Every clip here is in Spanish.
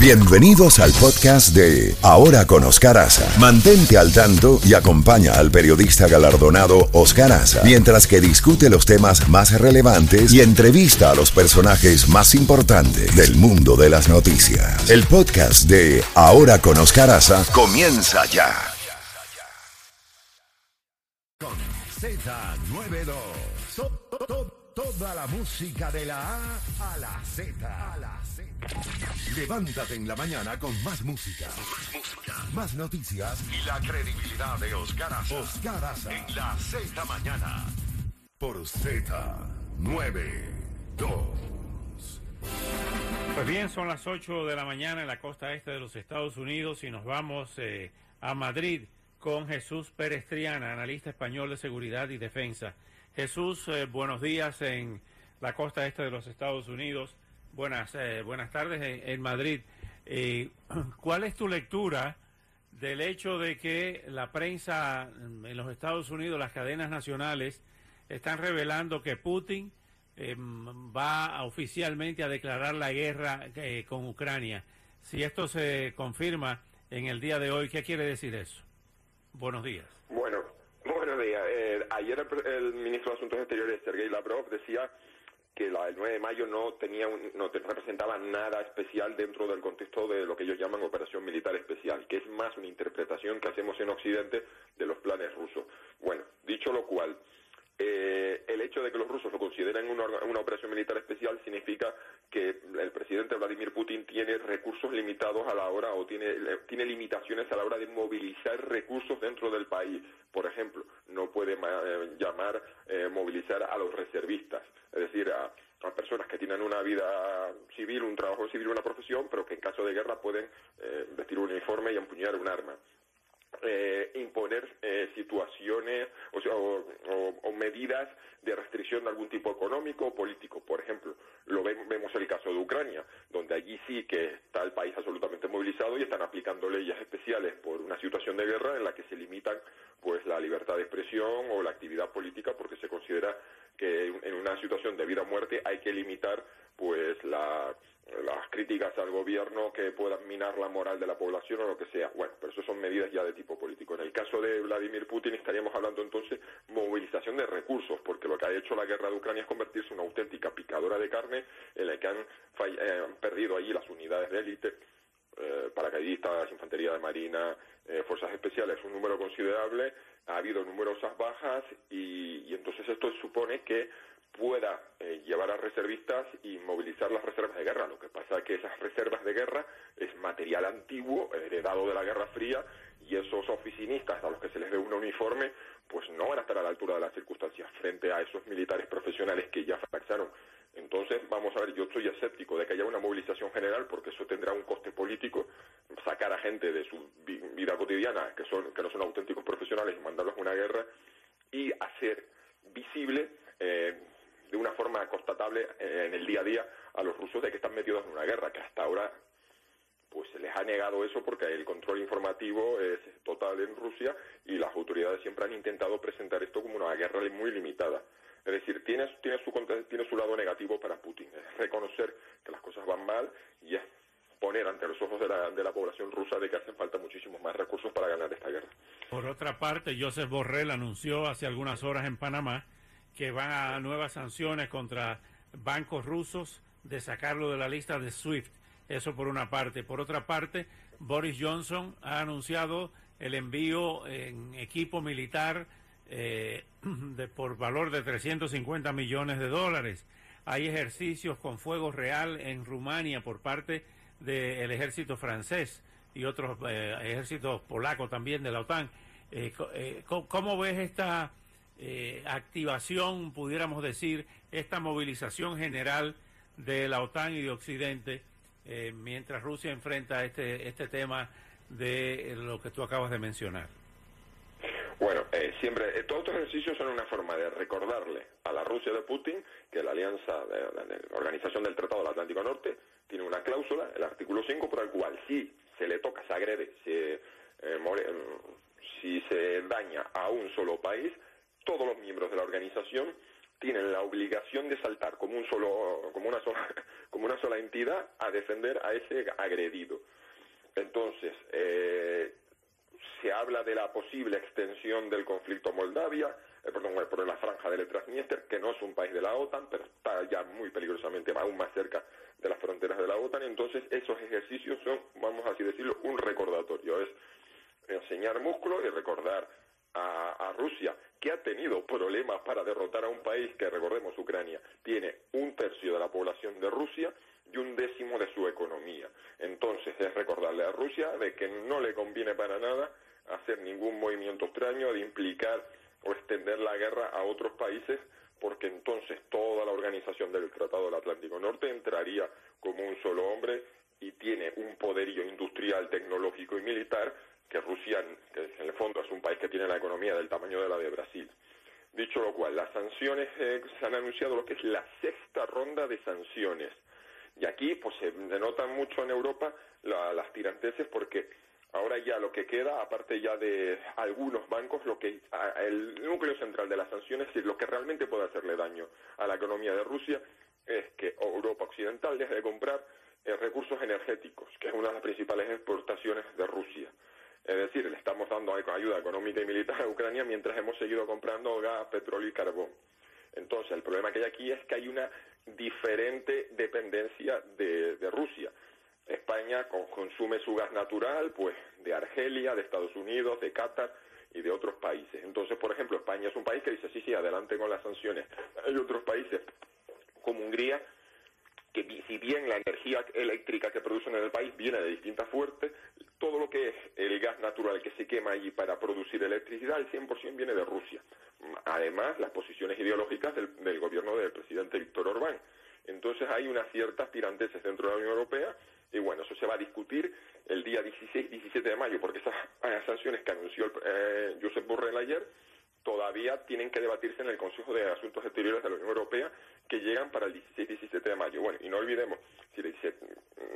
Bienvenidos al podcast de Ahora con Oscar Aza. Mantente al tanto y acompaña al periodista galardonado Oscar Aza mientras que discute los temas más relevantes y entrevista a los personajes más importantes del mundo de las noticias. El podcast de Ahora con Oscar Aza comienza ya. Con Z92. toda la música de la A a la Z. Levántate en la mañana con más música. Más música. Más noticias. Y la credibilidad de Oscar Aza. Oscar Aza. En la Z mañana. Por Z92. Pues bien, son las 8 de la mañana en la costa este de los Estados Unidos y nos vamos eh, a Madrid con Jesús Pérez Triana, analista español de seguridad y defensa. Jesús, eh, buenos días en la costa este de los Estados Unidos. Buenas, eh, buenas tardes en, Madrid. Eh, ¿Cuál es tu lectura del hecho de que la prensa en los Estados Unidos, las cadenas nacionales, están revelando que Putin em, va oficialmente a declarar la guerra eh, con Ucrania? Si esto se confirma en el día de hoy, ¿qué quiere decir eso? Buenos días. Bueno, buenos días. ayer el, ministro de Asuntos Exteriores, Sergei Lavrov, decía que el 9 de mayo no tenía no representaba nada especial dentro del contexto de lo que ellos llaman operación militar especial, que es más una interpretación que hacemos en Occidente de los planes rusos. Bueno, dicho lo cual, eh, el hecho de que los rusos lo consideren una, operación militar especial significa que el presidente Vladimir Putin tiene recursos limitados a la hora o tiene, tiene limitaciones a la hora de movilizar recursos dentro del país. Por ejemplo, no puede eh, llamar, eh, movilizar a los reservistas, es decir, a, personas que tienen una vida civil, un trabajo civil, una profesión, pero que en caso de guerra pueden vestir un uniforme y empuñar un arma. Eh, imponer eh, situaciones o, medidas de restricción de algún tipo económico o político. Por ejemplo, lo vemos el caso de Ucrania, donde allí sí que está el país absolutamente movilizado y están aplicando leyes especiales por una situación de guerra en la que se limitan pues la libertad de expresión o la actividad política porque se considera que en una situación de vida o muerte hay que limitar pues la críticas al gobierno que puedan minar la moral de la población o lo que sea. Bueno, pero eso son medidas ya de tipo político. En el caso de Vladimir Putin estaríamos hablando entonces movilización de recursos, porque lo que ha hecho la guerra de Ucrania es convertirse en una auténtica picadora de carne en la que han, eh, perdido allí las unidades de élite, eh, paracaidistas, infantería de marina, eh, fuerzas especiales, un número considerable, ha habido numerosas bajas y, y entonces esto supone que pueda eh, llevar a reservistas y movilizar las reservas de guerra. Lo que esas reservas de guerra es material antiguo, heredado de la Guerra Fría, y esos oficinistas a los que se les dé un uniforme, pues no van a estar a la altura de las circunstancias frente a esos militares profesionales que ya fracasaron. Entonces, vamos a ver, yo estoy escéptico de que haya una movilización general porque eso tendrá un coste político, sacar a gente de su vida cotidiana, que, son, que no son auténticos profesionales, y mandarlos a una guerra, y hacer visible eh, de una forma constatable eh, en el día a día a los rusos de que están metidos en una guerra, que hasta ahora pues se les ha negado eso porque el control informativo es total en Rusia y las autoridades siempre han intentado presentar esto como una guerra muy limitada. Es decir, tiene, tiene, su, tiene su lado negativo para Putin, es reconocer que las cosas van mal y es poner ante los ojos de la, de la población rusa de que hacen falta muchísimos más recursos para ganar esta guerra. Por otra parte, Joseph Borrell anunció hace algunas horas en Panamá que van a nuevas sanciones contra bancos rusos de sacarlo de la lista de SWIFT. Eso por una parte. Por otra parte, Boris Johnson ha anunciado el envío en equipo militar eh, de, por valor de 350 millones de dólares. Hay ejercicios con fuego real en Rumania por parte del ejército francés y otros eh, ejércitos polacos también de la OTAN. Eh, ¿Cómo ves esta activación, pudiéramos decir, esta movilización general de la OTAN y de Occidente eh, mientras Rusia enfrenta este, este tema de lo que tú acabas de mencionar? Bueno, eh, siempre, todos estos ejercicios son una forma de recordarle a la Rusia de Putin que la alianza, de, la Organización del Tratado del Atlántico Norte, tiene una cláusula, el artículo 5, por el cual si se le toca, se agrede, si se daña a un solo país, todos los miembros de la organización tienen la obligación de saltar como un solo, como una sola, como una sola entidad a defender a ese agredido. Entonces, eh, se habla de la posible extensión del conflicto a Moldavia, eh, perdón, por la franja del Transnistria, que no es un país de la OTAN, pero está ya muy peligrosamente aún más cerca de las fronteras de la OTAN. Entonces, esos ejercicios son, vamos así decirlo, un recordatorio. Es enseñar músculo y recordar a, Rusia, que ha tenido problemas para derrotar a un país que, recordemos, Ucrania, tiene un tercio de la población de Rusia y un décimo de su economía. Entonces, es recordarle a Rusia de que no le conviene para nada hacer ningún movimiento extraño de implicar o extender la guerra a otros países porque entonces toda la organización del Tratado del Atlántico Norte entraría como un solo hombre y tiene un poderío industrial, tecnológico y militar que Rusia, fondo es un país que tiene la economía del tamaño de la de Brasil. Dicho lo cual, las sanciones, eh, se han anunciado lo que es la sexta ronda de sanciones. Y aquí pues se denotan mucho en Europa las tiranteses porque ahora ya lo que queda, aparte ya de algunos bancos, lo que el núcleo central de las sanciones y lo que realmente puede hacerle daño a la economía de Rusia es que Europa Occidental deje de comprar eh, recursos energéticos, que es una de las principales exportaciones de Rusia. Es decir, le estamos dando ayuda económica y militar a Ucrania mientras hemos seguido comprando gas, petróleo y carbón. Entonces, el problema que hay aquí es que hay una diferente dependencia de, Rusia. España consume su gas natural, pues, de Argelia, de Estados Unidos, de Qatar y de otros países. Entonces, por ejemplo, España es un país que dice, sí, sí, adelante con las sanciones. Hay otros países, como Hungría, que si bien la energía eléctrica que producen en el país viene de distintas fuentes, todo lo que es el gas natural que se quema allí para producir electricidad, el 100% viene de Rusia. Además, las posiciones ideológicas del, gobierno del presidente Víctor Orbán. Entonces hay unas ciertas tiranteses dentro de la Unión Europea y bueno, eso se va a discutir el día 16-17 de mayo, porque esas sanciones que anunció eh, Josep Borrell ayer todavía tienen que debatirse en el Consejo de Asuntos Exteriores de la Unión Europea que llegan para el 16-17 de mayo. Bueno, y no olvidemos, si dice,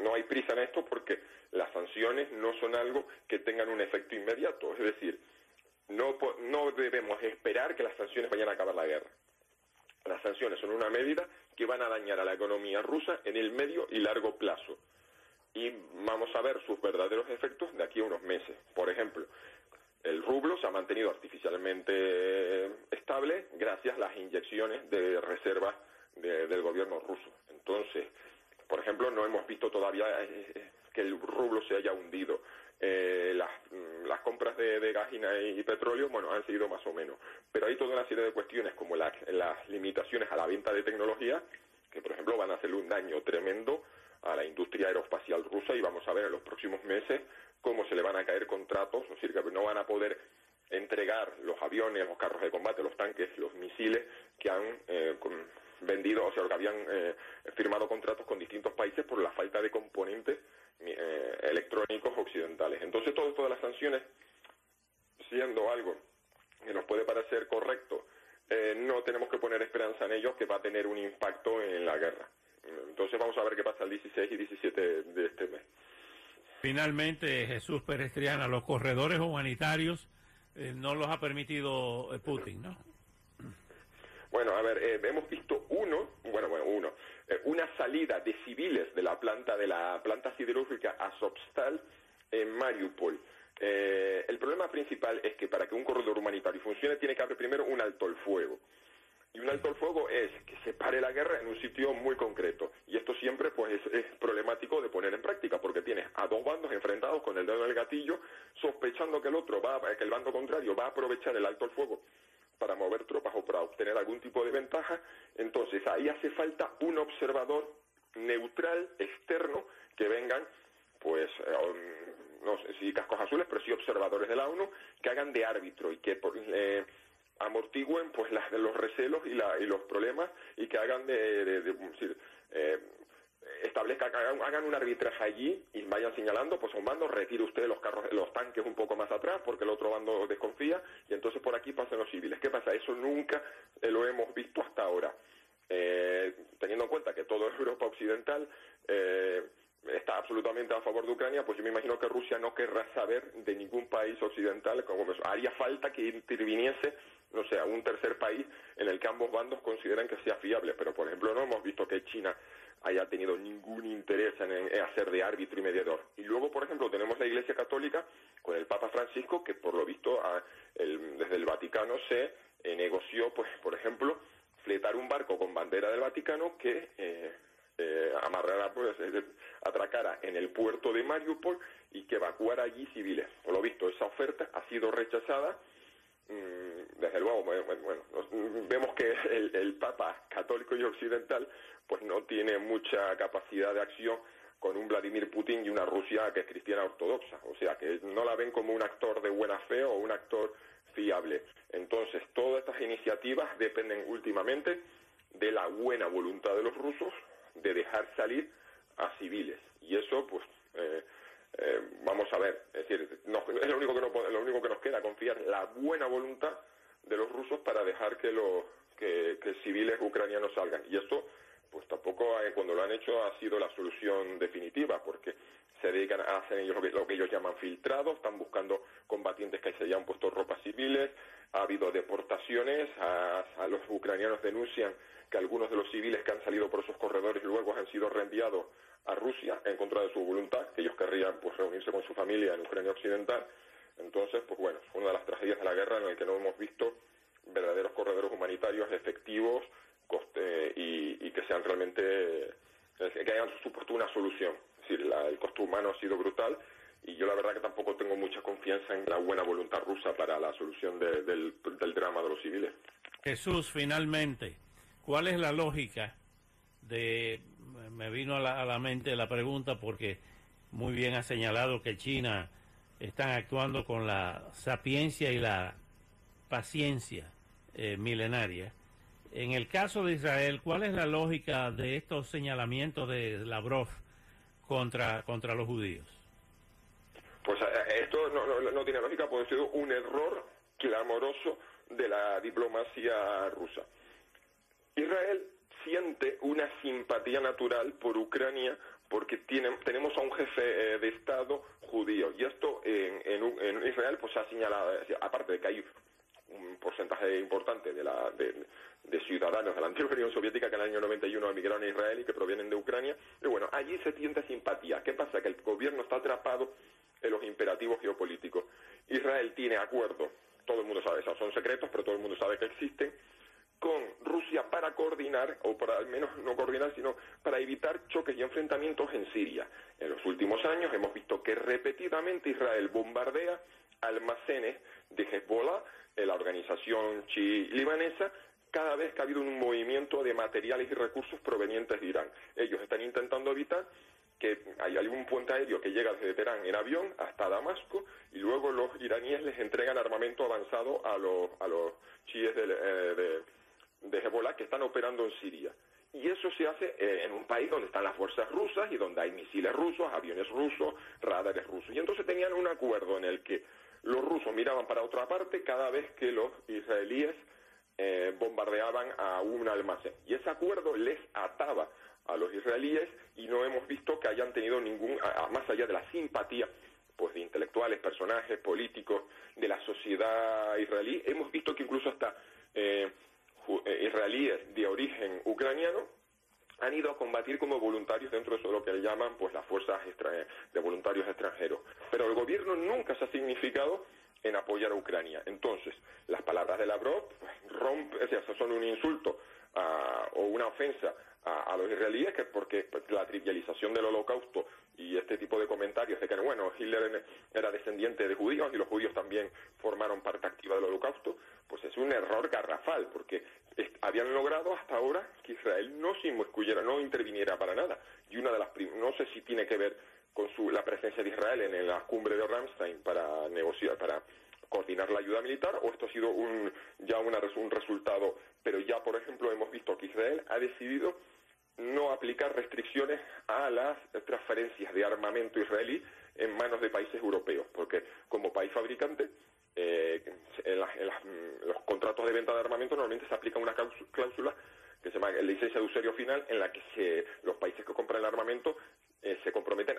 no hay prisa en esto porque las sanciones no son algo que tengan un efecto inmediato, es decir, no, no debemos esperar que las sanciones vayan a acabar la guerra. Las sanciones son una medida que van a dañar a la economía rusa en el medio y largo plazo. Y vamos a ver sus verdaderos efectos de aquí a unos meses. Por ejemplo, el rublo se ha mantenido artificialmente eh, estable gracias a las inyecciones de reservas del gobierno ruso. Entonces, por ejemplo, no hemos visto todavía eh, eh, que el rublo se haya hundido. las, mm, las, compras de, de gas y, petróleo, bueno, han sido más o menos. Pero hay toda una serie de cuestiones como las limitaciones a la venta de tecnología, que por ejemplo van a hacer un daño tremendo a la industria aeroespacial rusa y vamos a ver en los próximos meses cómo se le van a caer contratos, es decir, que no van a poder entregar los aviones, los carros de combate, los tanques, los misiles que han eh, vendido, o sea, que habían eh, firmado contratos con distintos países por la falta de componentes eh, electrónicos occidentales. Entonces, todo esto de las sanciones, siendo algo que nos puede parecer correcto, no tenemos que poner esperanza en ellos que va a tener un impacto en la guerra. Entonces, vamos a ver qué pasa el 16 y 17 de este mes. Finalmente, Jesús Pérez Triana, los corredores humanitarios eh, no los ha permitido eh, Putin, ¿no? Bueno, a ver, eh, hemos visto uno, bueno, bueno, uno, una salida de civiles de la planta de la planta siderúrgica Azovstal en Mariupol. el problema principal es que para que un corredor humanitario funcione tiene que haber primero un alto el fuego. Y un alto el fuego es que se pare la guerra en un sitio muy concreto. Y esto siempre pues es, problemático de poner en práctica, a dos bandos enfrentados con el dedo en el gatillo, sospechando que el otro va, que el bando contrario va a aprovechar el alto el fuego para mover tropas o para obtener algún tipo de ventaja. Entonces ahí hace falta un observador neutral, externo, que vengan, pues, eh, no sé si cascos azules, pero sí observadores de la ONU, que hagan de árbitro y que eh, amortigüen pues los recelos y, la, y los problemas y que hagan de, de, eh, establezcan, hagan, un arbitraje allí y vayan señalando, pues un bando retire usted los carros, los tanques un poco más atrás porque el otro bando desconfía y entonces por aquí pasan los civiles. ¿Qué pasa? Eso nunca eh, lo hemos visto hasta ahora. Eh, teniendo en cuenta que todo es Europa Occidental, está absolutamente a favor de Ucrania, pues yo me imagino que Rusia no querrá saber de ningún país occidental, como haría falta que interviniese, no sé, un tercer país en el que ambos bandos consideren que sea fiable, pero por ejemplo no hemos visto que China haya tenido ningún interés en, hacer de árbitro y mediador. Y luego, por ejemplo, tenemos la Iglesia Católica con el Papa Francisco, que por lo visto desde el Vaticano se eh, negoció, pues, por ejemplo, fletar un barco con bandera del Vaticano que eh, eh, amarrara, pues, atracara en el puerto de Mariupol y que evacuara allí civiles. Por lo visto, esa oferta ha sido rechazada. Mm, desde luego, bueno, vemos que el, Papa católico y occidental pues no tiene mucha capacidad de acción con un Vladimir Putin y una Rusia que es cristiana ortodoxa. O sea, que no la ven como un actor de buena fe o un actor fiable. Entonces, todas estas iniciativas dependen últimamente de la buena voluntad de los rusos de dejar salir a civiles. Y eso, pues, eh, eh, vamos a ver, es decir, es lo único que no, lo único que nos queda confiar la buena voluntad de los rusos para dejar que los que, civiles ucranianos salgan. Y esto, pues tampoco eh, cuando lo han hecho ha sido la solución definitiva, porque se dedican a hacer ellos lo que, ellos llaman filtrados, están buscando combatientes que se hayan puesto ropas civiles, ha habido deportaciones, a, los ucranianos denuncian que algunos de los civiles que han salido por esos corredores luego han sido reenviados a Rusia en contra de su voluntad, que ellos querrían pues reunirse con su familia en Ucrania Occidental. Entonces, pues bueno, es una de las tragedias de la guerra en la que no hemos visto verdaderos corredores humanitarios efectivos y, y que sean realmente que hayan supuesto una solución el costo humano ha sido brutal y yo la verdad que tampoco tengo mucha confianza en la buena voluntad rusa para la solución del, drama de los civiles. Jesús, finalmente, ¿cuál es la lógica de, me vino a la, mente la pregunta porque muy bien ha señalado que China están actuando con la sapiencia y la paciencia eh, milenaria. En el caso de Israel, ¿cuál es la lógica de estos señalamientos de Lavrov contra, contra los judíos? Pues eh, esto no, tiene lógica, puede ser un error clamoroso de la diplomacia rusa. Israel siente una simpatía natural por Ucrania porque tiene, tenemos a un jefe eh, de Estado judío. Y esto en, en, Israel pues ha señalado, aparte de que hay un porcentaje importante de, la, de ciudadanos de la antigua Unión Soviética que en el año 91 emigraron a Israel y que provienen de Ucrania. Y bueno, allí se siente simpatía. ¿Qué pasa? Que el gobierno está atrapado en los imperativos geopolíticos. Israel tiene acuerdos, todo el mundo sabe, esos son secretos, pero todo el mundo sabe que existen, con Rusia para coordinar, o para al menos no coordinar, sino para evitar choques y enfrentamientos en Siria. En los últimos años hemos visto que repetidamente Israel bombardea almacenes de Hezbollah, la organización chi-libanesa, cada vez que ha habido un movimiento de materiales y recursos provenientes de Irán. Ellos están intentando evitar que hay algún puente aéreo que llega desde Teherán en avión hasta Damasco y luego los iraníes les entregan armamento avanzado a los, a los chiíes de, eh, de, Hezbollah que están operando en Siria. Y eso se hace eh, en un país donde están las fuerzas rusas y donde hay misiles rusos, aviones rusos, radares rusos. Y entonces tenían un acuerdo en el que los rusos miraban para otra parte cada vez que los israelíes eh, bombardeaban a un almacén. Y ese acuerdo les ataba a los israelíes y no hemos visto que hayan tenido ningún, más allá de la simpatía pues de intelectuales, personajes, políticos de la sociedad israelí, hemos visto que incluso hasta eh, israelíes de origen ucraniano han ido a combatir como voluntarios dentro de lo que llaman pues las fuerzas de voluntarios extranjeros. Pero el gobierno nunca se ha significado en apoyar a Ucrania. Entonces, las palabras de Lavrov rompen, son un insulto o una ofensa a, los israelíes, que porque pues, la trivialización del holocausto y este tipo de comentarios de que, bueno, Hitler era descendiente de judíos y los judíos también formaron parte activa del holocausto, pues es un error garrafal, porque habían logrado hasta ahora que Israel no se inmiscuyera, no interviniera para nada. Y una de las, no sé si tiene que ver con su, la presencia de Israel en, la cumbre de Ramstein para negociar, para coordinar la ayuda militar, o esto ha sido un, ya una, un resultado, pero ya, por ejemplo, hemos visto que Israel ha decidido aplicar restricciones a las transferencias de armamento israelí en manos de países europeos, porque como país fabricante, eh, en, los contratos de venta de armamento normalmente se aplica una cláusula que se llama licencia de usuario final, en la que los países que compran el armamento eh, se comprometen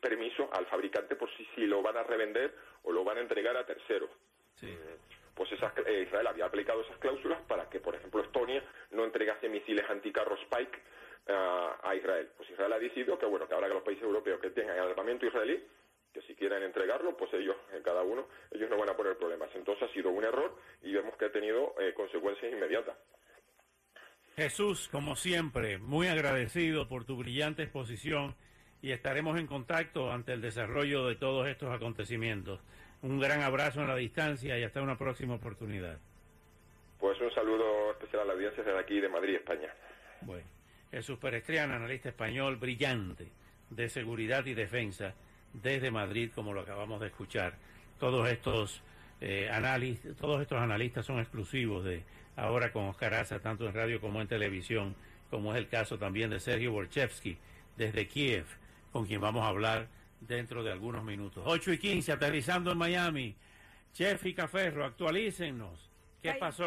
permiso al fabricante por si, si lo van a revender o lo van a entregar a terceros. Sí. Pues esas, eh, Israel había aplicado esas cláusulas para que, por ejemplo, Estonia no entregase misiles anticarro Spike uh, a Israel. Pues Israel ha decidido que, bueno, que ahora que los países europeos que tengan armamento israelí, que si quieren entregarlo, pues ellos, cada uno, ellos no van a poner problemas. Entonces ha sido un error y vemos que ha tenido eh, consecuencias inmediatas. Jesús, como siempre, muy agradecido por tu brillante exposición y estaremos en contacto ante el desarrollo de todos estos acontecimientos. Un gran abrazo en la distancia y hasta una próxima oportunidad. Pues un saludo especial a la audiencia desde aquí de Madrid, España. Bueno, Jesús Perestriana, analista español brillante de seguridad y defensa desde Madrid, como lo acabamos de escuchar. Todos estos eh, análisis, todos estos analistas son exclusivos de ahora con Oscar Aza, tanto en radio como en televisión, como es el caso también de Sergio Borchevsky desde Kiev, con quien vamos a hablar dentro de algunos minutos. 8 y 15, aterrizando en Miami. Chef y Caferro, actualícennos. ¿Qué pasó?